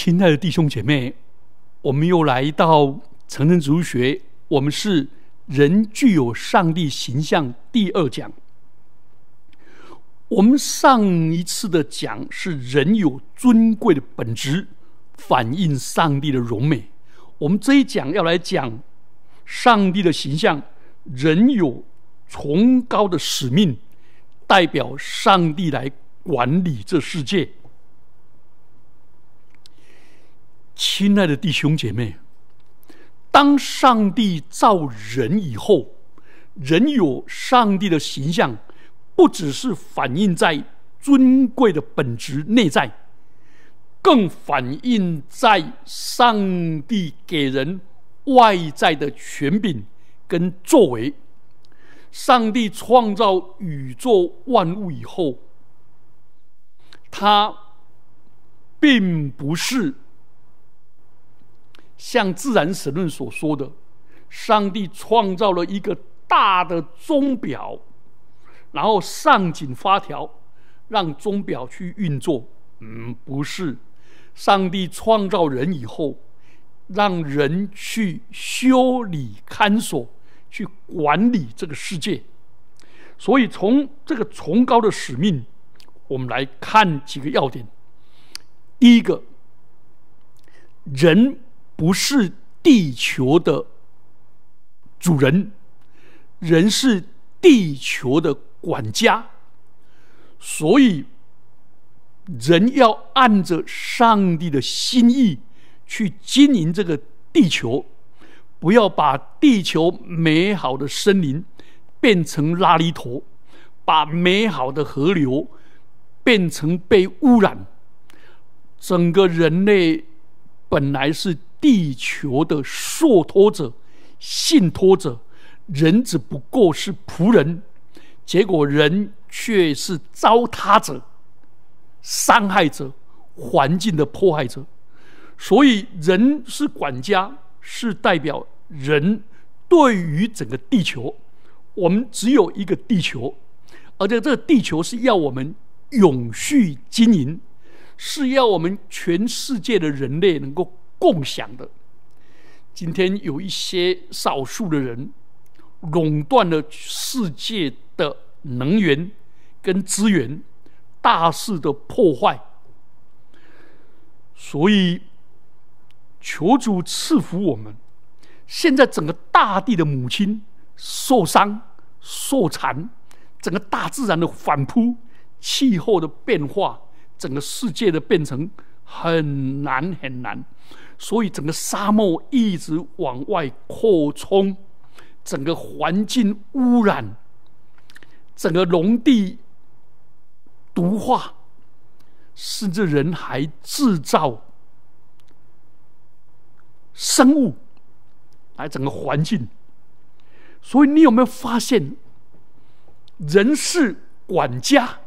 亲爱的弟兄姐妹，我们又来到成人主学，我们是人具有上帝形象第二讲。我们上一次的讲是人有尊贵的本质，反映上帝的荣美。我们这一讲要来讲上帝的形象，人有崇高的使命，代表上帝来管理这世界。亲爱的弟兄姐妹，当上帝造人以后，人有上帝的形象，不只是反映在尊贵的本质内在，更反映在上帝给人外在的权柄跟作为。上帝创造宇宙万物以后，他并不是。像自然神论所说的，上帝创造了一个大的钟表，然后上紧发条，让钟表去运作。嗯，不是，上帝创造人以后，让人去修理看守，去管理这个世界。所以，从这个崇高的使命，我们来看几个要点。第一个，人。不是地球的主人，人是地球的管家，所以人要按着上帝的心意去经营这个地球，不要把地球美好的森林变成垃圾头，把美好的河流变成被污染。整个人类本来是。地球的受托者、信托者，人只不过是仆人，结果人却是糟蹋者、伤害者、环境的迫害者。所以，人是管家，是代表人对于整个地球。我们只有一个地球，而且这个地球是要我们永续经营，是要我们全世界的人类能够。共享的，今天有一些少数的人垄断了世界的能源跟资源，大肆的破坏，所以求主赐福我们。现在整个大地的母亲受伤受残，整个大自然的反扑，气候的变化，整个世界的变成很难很难。所以整个沙漠一直往外扩充，整个环境污染，整个农地毒化，甚至人还制造生物来整个环境。所以你有没有发现，人是管家，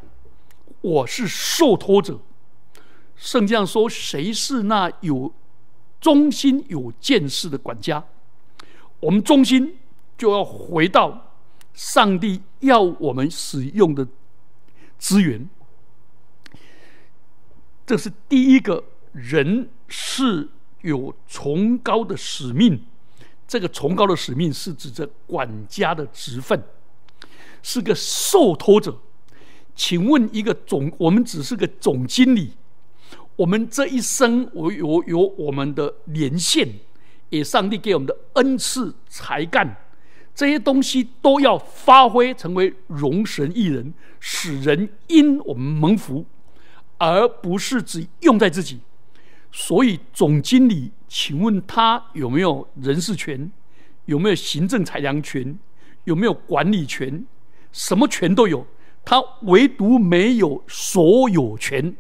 我是受托者。圣经上说：“谁是那有？”忠心有见识的管家，我们忠心就要回到上帝要我们使用的资源。这是第一个人是有崇高的使命，这个崇高的使命是指着管家的职分，是个受托者。请问一个总，我们只是个总经理。我们这一生，我有有我们的连线，也上帝给我们的恩赐才干，这些东西都要发挥，成为容神一人，使人因我们蒙福，而不是只用在自己。所以总经理，请问他有没有人事权？有没有行政裁量权？有没有管理权？什么权都有，他唯独没有所有权。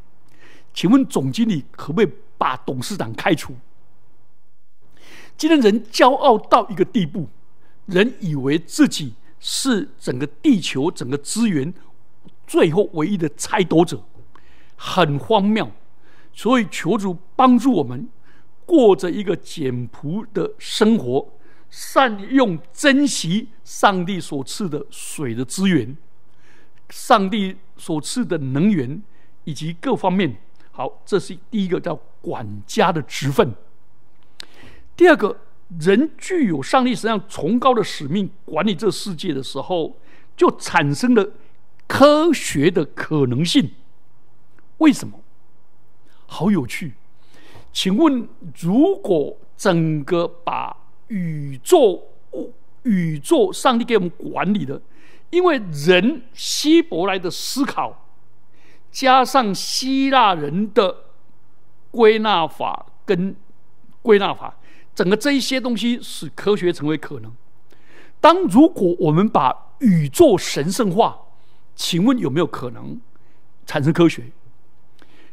请问总经理可不可以把董事长开除？今天人骄傲到一个地步，人以为自己是整个地球整个资源最后唯一的拆夺者，很荒谬。所以求主帮助我们过着一个简朴的生活，善用珍惜上帝所赐的水的资源，上帝所赐的能源以及各方面。好，这是第一个叫管家的职分。第二个人具有上帝实际上崇高的使命，管理这世界的时候，就产生了科学的可能性。为什么？好有趣。请问，如果整个把宇宙、宇宙上帝给我们管理的，因为人希伯来的思考，加上希腊人的归纳法跟归纳法，整个这一些东西使科学成为可能。当如果我们把宇宙神圣化，请问有没有可能产生科学？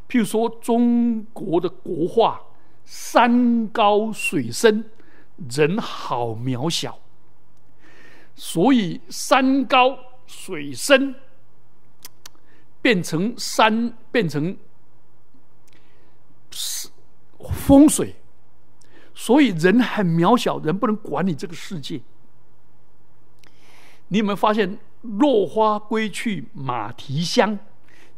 譬如说，中国的国画“山高水深，人好渺小”，所以山高水深变成山，变成是风水，所以人很渺小，人不能管理这个世界。你有没有发现“落花归去马蹄香”？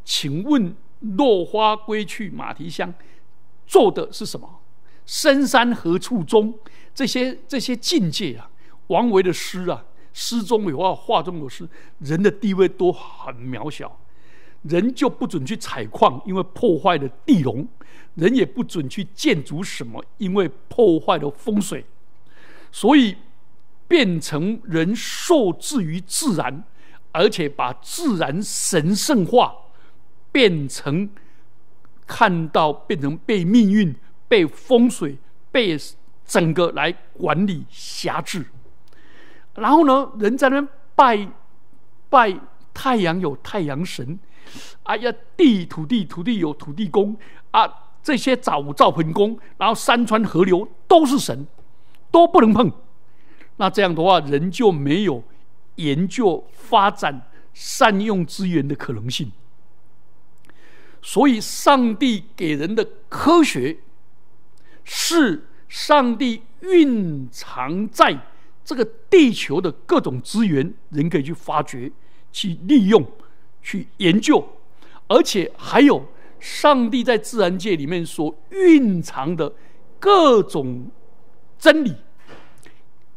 请问？落花归去马蹄香，做的是什么？深山何处踪？这些这些境界啊，王维的诗啊，诗中有画，画中有诗，人的地位都很渺小，人就不准去采矿，因为破坏了地龙；人也不准去建筑什么，因为破坏了风水。所以变成人受制于自然，而且把自然神圣化。变成看到变成被命运、被风水、被整个来管理辖制，然后呢，人在那拜拜太阳有太阳神，哎呀，地土地土地有土地公啊，这些造造盆公，然后山川河流都是神，都不能碰。那这样的话，人就没有研究发展、善用资源的可能性。所以，上帝给人的科学，是上帝蕴藏在这个地球的各种资源，人可以去发掘、去利用、去研究，而且还有上帝在自然界里面所蕴藏的各种真理，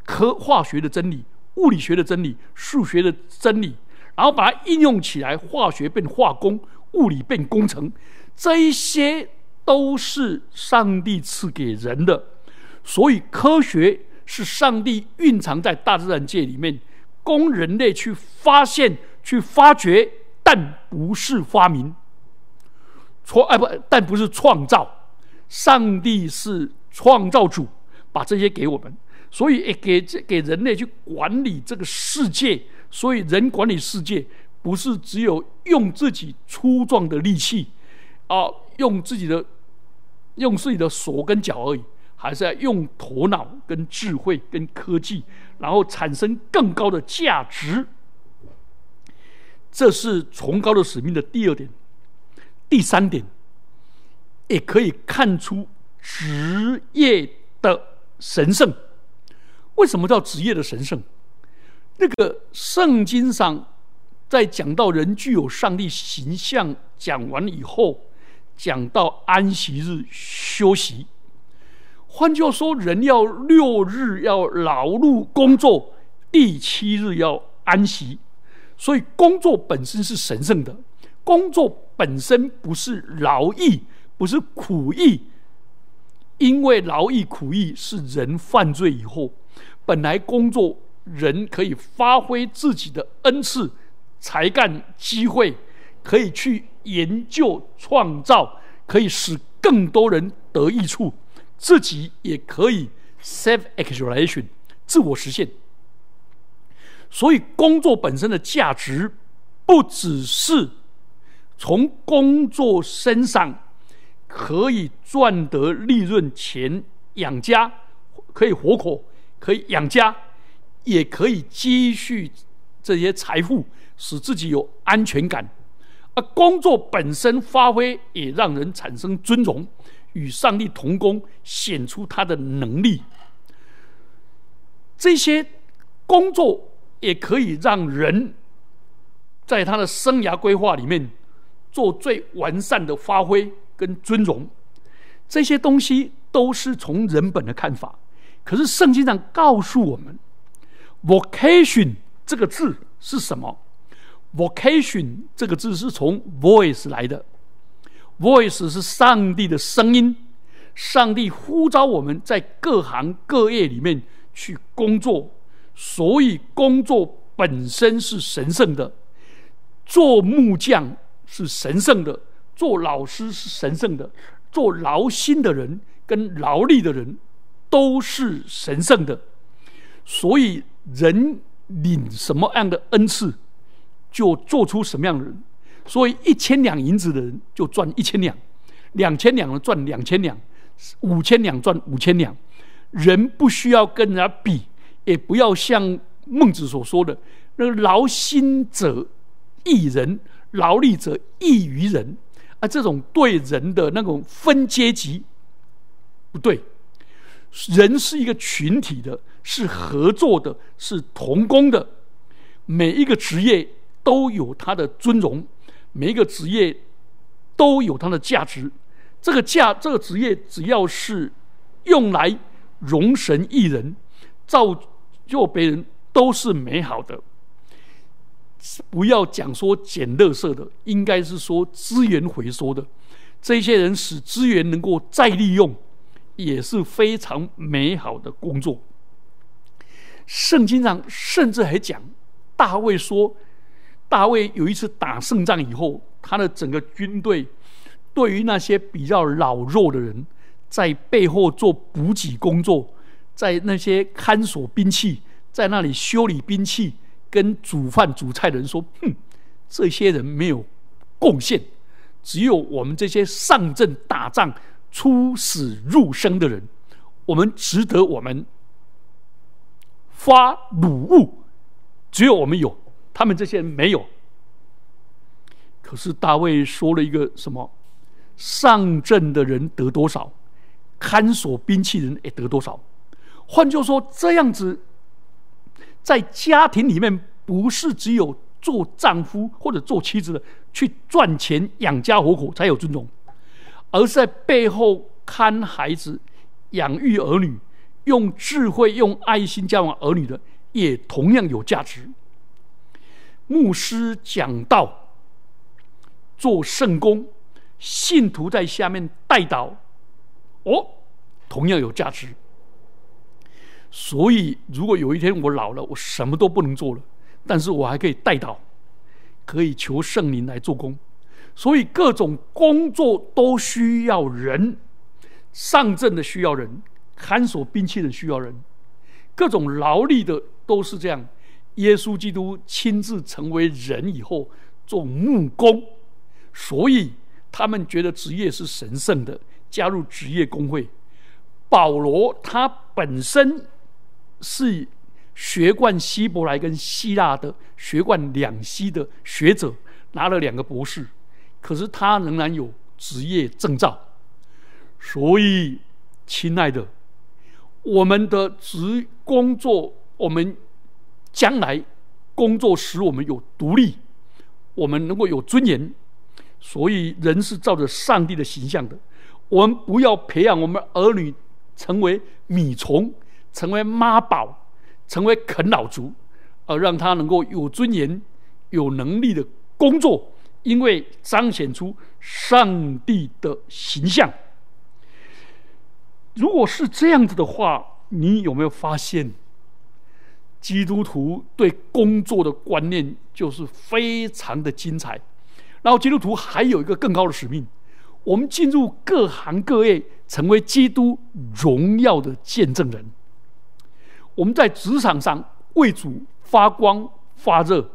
科化学的真理、物理学的真理、数学的真理，然后把它应用起来，化学变化工。物理变工程，这一些都是上帝赐给人的，所以科学是上帝蕴藏在大自然界里面，供人类去发现、去发掘，但不是发明。创哎不，但不是创造。上帝是创造主，把这些给我们，所以给这给人类去管理这个世界，所以人管理世界。不是只有用自己粗壮的力气，啊，用自己的用自己的手跟脚而已，还是要用头脑跟智慧跟科技，然后产生更高的价值。这是崇高的使命的第二点。第三点，也可以看出职业的神圣。为什么叫职业的神圣？那个圣经上。在讲到人具有上帝形象讲完以后，讲到安息日休息。换句话说，人要六日要劳碌工作，第七日要安息。所以工作本身是神圣的，工作本身不是劳役，不是苦役。因为劳役苦役是人犯罪以后，本来工作人可以发挥自己的恩赐。才干机会可以去研究创造，可以使更多人得益处，自己也可以 self actualization 自我实现。所以工作本身的价值，不只是从工作身上可以赚得利润钱养家，可以活口，可以养家，也可以积蓄这些财富。使自己有安全感，而工作本身发挥也让人产生尊荣，与上帝同工，显出他的能力。这些工作也可以让人在他的生涯规划里面做最完善的发挥，跟尊荣，这些东西都是从人本的看法。可是圣经上告诉我们，vocation 这个字是什么？vocation 这个字是从 voice 来的，voice 是上帝的声音，上帝呼召我们在各行各业里面去工作，所以工作本身是神圣的。做木匠是神圣的，做老师是神圣的，做劳心的人跟劳力的人都是神圣的。所以人领什么样的恩赐，就做出什么样的人。所以一千两银子的人就赚一千两，两千两的赚两千两，五千两赚五千两。人不需要跟人家比，也不要像孟子所说的那个劳心者。益人，劳力者益于人，啊，这种对人的那种分阶级不对。人是一个群体的，是合作的，是同工的。每一个职业都有它的尊荣，每一个职业都有它的价值。这个价，这个职业只要是用来容神益人、造就别人，都是美好的。不要讲说捡垃圾的，应该是说资源回收的。这些人使资源能够再利用，也是非常美好的工作。圣经上甚至还讲，大卫说，大卫有一次打胜仗以后，他的整个军队对于那些比较老弱的人，在背后做补给工作，在那些看守兵器，在那里修理兵器。跟煮饭煮菜的人说：“哼，这些人没有贡献，只有我们这些上阵打仗、出死入生的人，我们值得我们发鲁物。只有我们有，他们这些人没有。可是大卫说了一个什么？上阵的人得多少，看守兵器人也得多少。换句话说，这样子。”在家庭里面，不是只有做丈夫或者做妻子的去赚钱养家活口才有尊重，而是在背后看孩子、养育儿女、用智慧、用爱心教养儿女的，也同样有价值。牧师讲道、做圣公，信徒在下面带导，哦，同样有价值。所以，如果有一天我老了，我什么都不能做了，但是我还可以带导，可以求圣灵来做工。所以，各种工作都需要人，上阵的需要人，看守兵器的需要人，各种劳力的都是这样。耶稣基督亲自成为人以后做木工，所以他们觉得职业是神圣的，加入职业工会。保罗他本身。是学贯希伯来跟希腊的学贯两栖的学者，拿了两个博士，可是他仍然有职业证照。所以，亲爱的，我们的职工作，我们将来工作使我们有独立，我们能够有尊严。所以，人是照着上帝的形象的。我们不要培养我们儿女成为米虫。成为妈宝，成为啃老族，而让他能够有尊严、有能力的工作，因为彰显出上帝的形象。如果是这样子的话，你有没有发现，基督徒对工作的观念就是非常的精彩？然后，基督徒还有一个更高的使命，我们进入各行各业，成为基督荣耀的见证人。我们在职场上为主发光发热，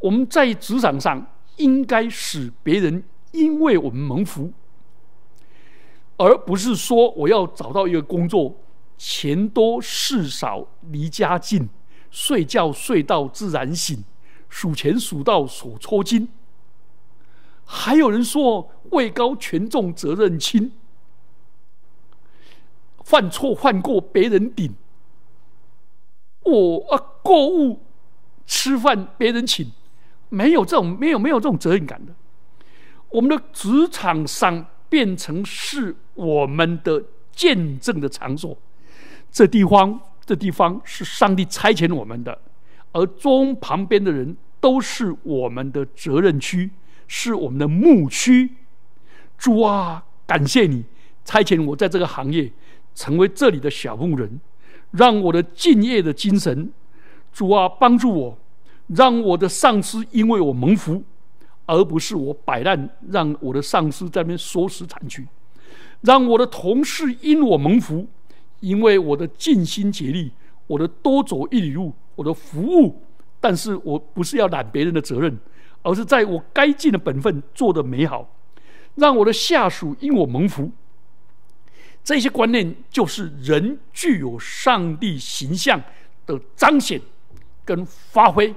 我们在职场上应该使别人因为我们蒙福，而不是说我要找到一个工作，钱多事少离家近，睡觉睡到自然醒，数钱数到手抽筋。还有人说位高权重责任轻，犯错犯过别人顶。我啊，购物、吃饭别人请，没有这种没有没有这种责任感的。我们的职场上变成是我们的见证的场所。这地方，这地方是上帝差遣我们的，而中旁边的人都是我们的责任区，是我们的牧区。主啊，感谢你差遣我在这个行业成为这里的小牧人，让我的敬业的精神，主啊，帮助我，让我的上司因为我蒙福，而不是我摆烂，让我的上司在那边缩食残去，让我的同事因我蒙福。因为我的尽心竭力，我的多走一里路，我的服务，但是我不是要揽别人的责任，而是在我该尽的本分做得美好，让我的下属因我蒙福。这些观念就是人具有上帝形象的彰显跟发挥。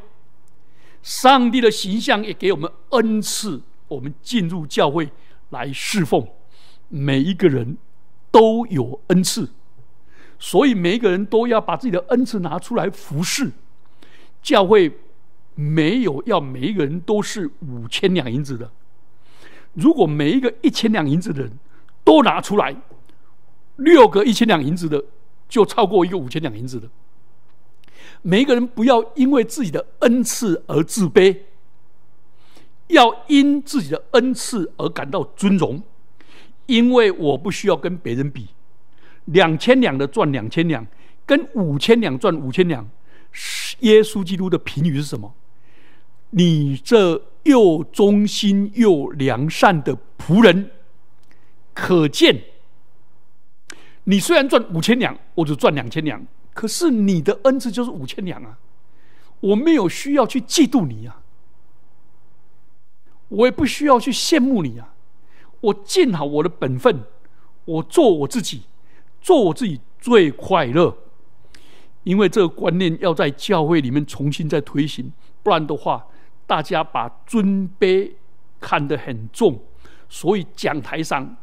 上帝的形象也给我们恩赐，我们进入教会来侍奉，每一个人都有恩赐。所以每一个人都要把自己的恩赐拿出来服侍教会，没有要每一个人都是五千两银子的。如果每一个一千两银子的人都拿出来，六个一千两银子的就超过一个五千两银子的。每一个人不要因为自己的恩赐而自卑，要因自己的恩赐而感到尊荣，因为我不需要跟别人比。两千两的赚两千两，跟五千两赚五千两，耶稣基督的评语是什么？你这又忠心又良善的仆人，可见，你虽然赚五千两，我就赚两千两，可是你的恩赐就是五千两啊！我没有需要去嫉妒你啊，我也不需要去羡慕你啊！我尽好我的本分，我做我自己。做我自己最快乐，因为这个观念要在教会里面重新再推行，不然的话，大家把尊卑看得很重，所以讲台上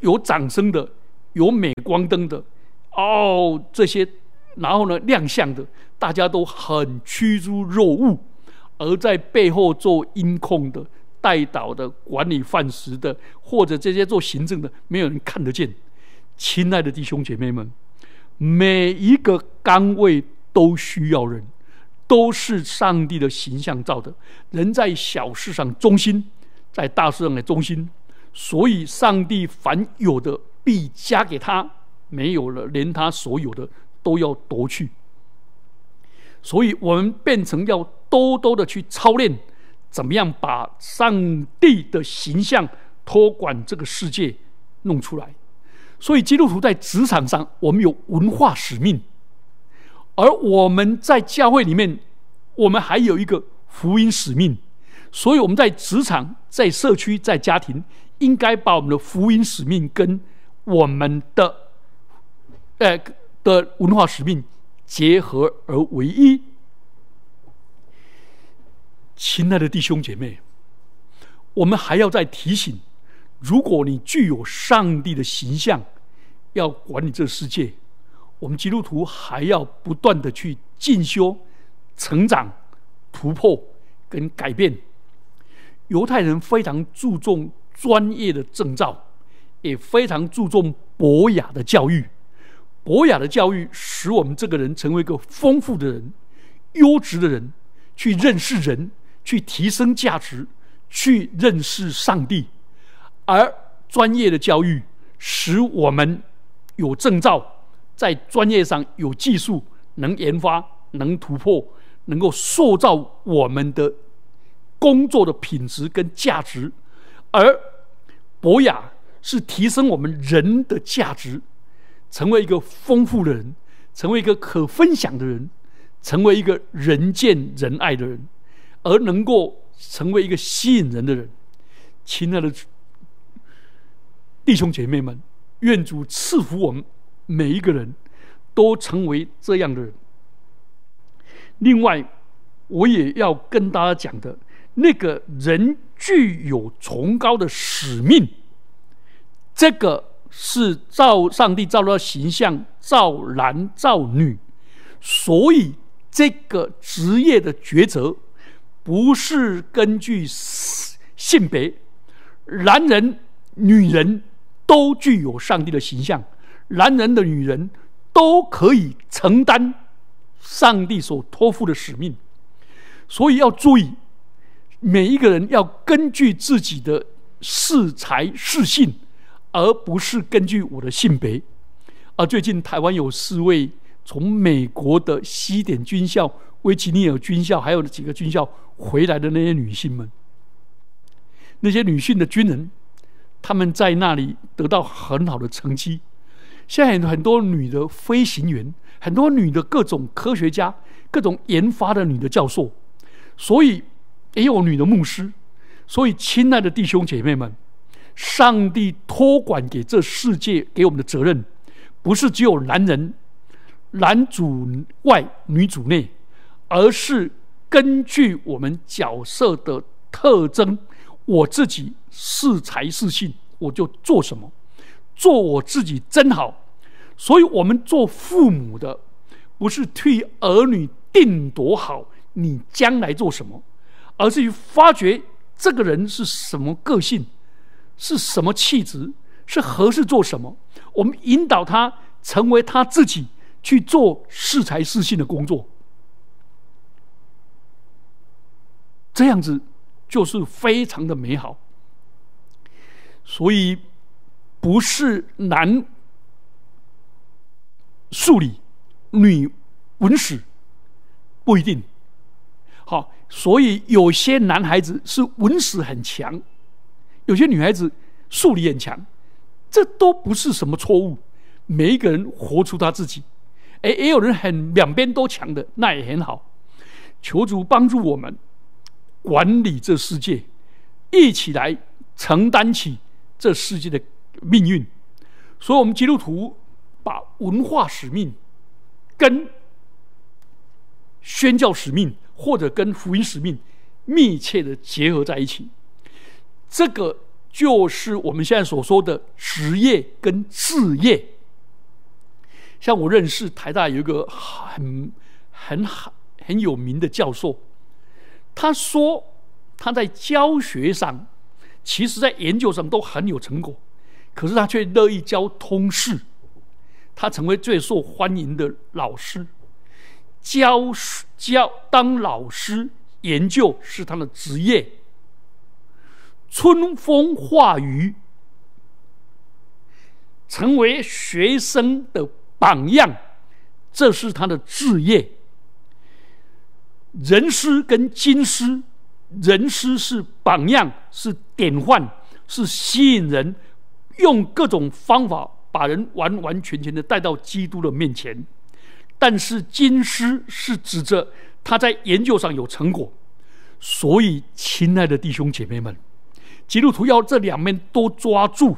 有掌声的、有镁光灯的，哦，这些，然后呢亮相的，大家都很趋之若鹜；而在背后做音控的、带导的、管理饭食的，或者这些做行政的，没有人看得见。亲爱的弟兄姐妹们，每一个岗位都需要人，都是上帝的形象造的。人在小事上忠心，在大事上的忠心。所以，上帝凡有的必加给他，没有了，连他所有的都要夺去。所以我们变成要多多的去操练，怎么样把上帝的形象托管这个世界弄出来。所以，基督徒在职场上，我们有文化使命；而我们在教会里面，我们还有一个福音使命。所以，我们在职场、在社区、在家庭，应该把我们的福音使命跟我们的呃的文化使命结合而为一。亲爱的弟兄姐妹，我们还要再提醒。如果你具有上帝的形象，要管理这个世界，我们基督徒还要不断的去进修、成长、突破跟改变。犹太人非常注重专业的证照，也非常注重博雅的教育。博雅的教育使我们这个人成为一个丰富的人、优质的人，去认识人，去提升价值，去认识上帝。而专业的教育使我们有证照，在专业上有技术，能研发，能突破，能够塑造我们的工作的品质跟价值。而博雅是提升我们人的价值，成为一个丰富的人，成为一个可分享的人，成为一个人见人爱的人，而能够成为一个吸引人的人。亲爱的。弟兄姐妹们，愿主赐福我们每一个人，都成为这样的人。另外，我也要跟大家讲的，那个人具有崇高的使命，这个是造上帝造的形象，造男造女，所以这个职业的抉择不是根据性别，男人。女人都具有上帝的形象，男人的女人都可以承担上帝所托付的使命，所以要注意，每一个人要根据自己的适才适性，而不是根据我的性别。而最近台湾有四位从美国的西点军校、威吉尼亚军校，还有几个军校回来的那些女性们，那些女性的军人。他们在那里得到很好的成绩。现在很多女的飞行员，很多女的各种科学家，各种研发的女的教授，所以也有女的牧师。所以，亲爱的弟兄姐妹们，上帝托管给这世界给我们的责任，不是只有男人，男主外女主内，而是根据我们角色的特征。我自己是才是性，我就做什么，做我自己真好。所以，我们做父母的，不是替儿女定夺好你将来做什么，而是去发掘这个人是什么个性，是什么气质，是合适做什么。我们引导他成为他自己，去做适才适性的工作。这样子。就是非常的美好，所以不是男数理、女文史不一定好。所以有些男孩子是文史很强，有些女孩子数理很强，这都不是什么错误。每一个人活出他自己，哎，也有人很两边都强的，那也很好。求主帮助我们。管理这世界，一起来承担起这世界的命运。所以，我们基督徒把文化使命跟宣教使命或者跟福音使命密切的结合在一起。这个就是我们现在所说的职业跟事业。像我认识台大有一个很很好很有名的教授。他说，他在教学上，其实在研究上都很有成果，可是他却乐意教通识，他成为最受欢迎的老师。教教当老师，研究是他的职业。春风化雨，成为学生的榜样，这是他的志业。人师跟金师，人师是榜样，是典范，是吸引人，用各种方法把人完完全全的带到基督的面前。但是金师是指着他在研究上有成果。所以，亲爱的弟兄姐妹们，基督徒要这两面都抓住，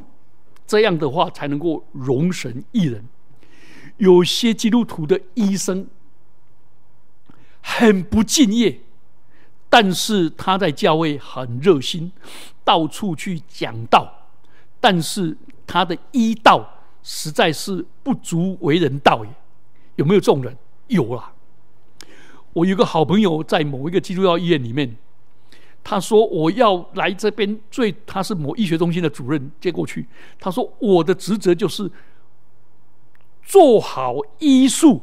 这样的话才能够容神一人。有些基督徒的医生。很不敬业，但是他在教会很热心，到处去讲道。但是他的医道实在是不足为人道也。有没有这种人？有啊。我有个好朋友在某一个基督教医院里面，他说我要来这边，最他是某医学中心的主任接过去。他说我的职责就是做好医术，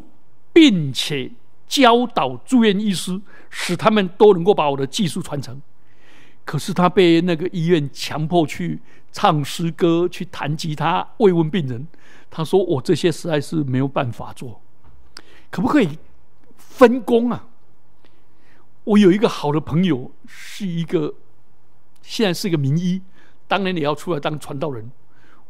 并且。教导住院医师，使他们都能够把我的技术传承。可是他被那个医院强迫去唱诗歌、去弹吉他、慰问病人。他说：“我这些实在是没有办法做，可不可以分工啊？”我有一个好的朋友，是一个现在是一个名医，当年也要出来当传道人。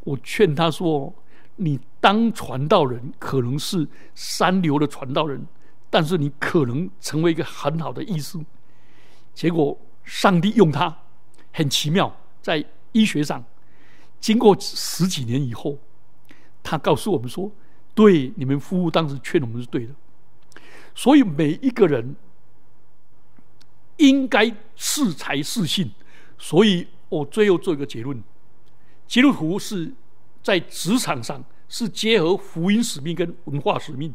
我劝他说：“你当传道人，可能是三流的传道人。”但是你可能成为一个很好的医生，结果上帝用他很奇妙，在医学上，经过十几年以后，他告诉我们说：“对你们夫妇，当时劝我们是对的。”所以每一个人应该适才适性。所以我最后做一个结论：基督徒是在职场上是结合福音使命跟文化使命。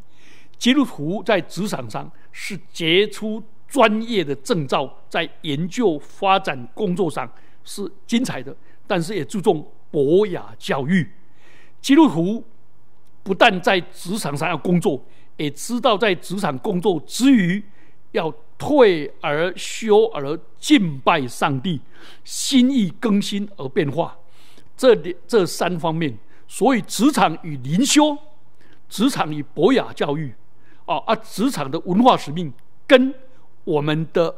基督徒在职场上是杰出专业的证照，在研究发展工作上是精彩的，但是也注重博雅教育。基督徒不但在职场上要工作，也知道在职场工作之余，要退而修而敬拜上帝，心意更新而变化。这这三方面，所以职场与灵修，职场与博雅教育，啊啊，职场的文化使命跟我们的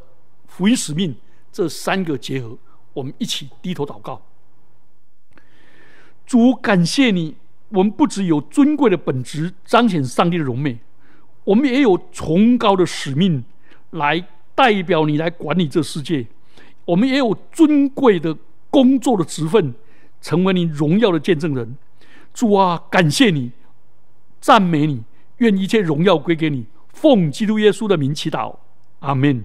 福音使命这三个结合，我们一起低头祷告。主感谢你，我们不只有尊贵的本质彰显上帝的荣美，我们也有崇高的使命来代表你来管理这世界，我们也有尊贵的工作的职分。成为你荣耀的见证人，主啊，感谢你，赞美你，愿一切荣耀归给你。奉基督耶稣的名祈祷，阿门。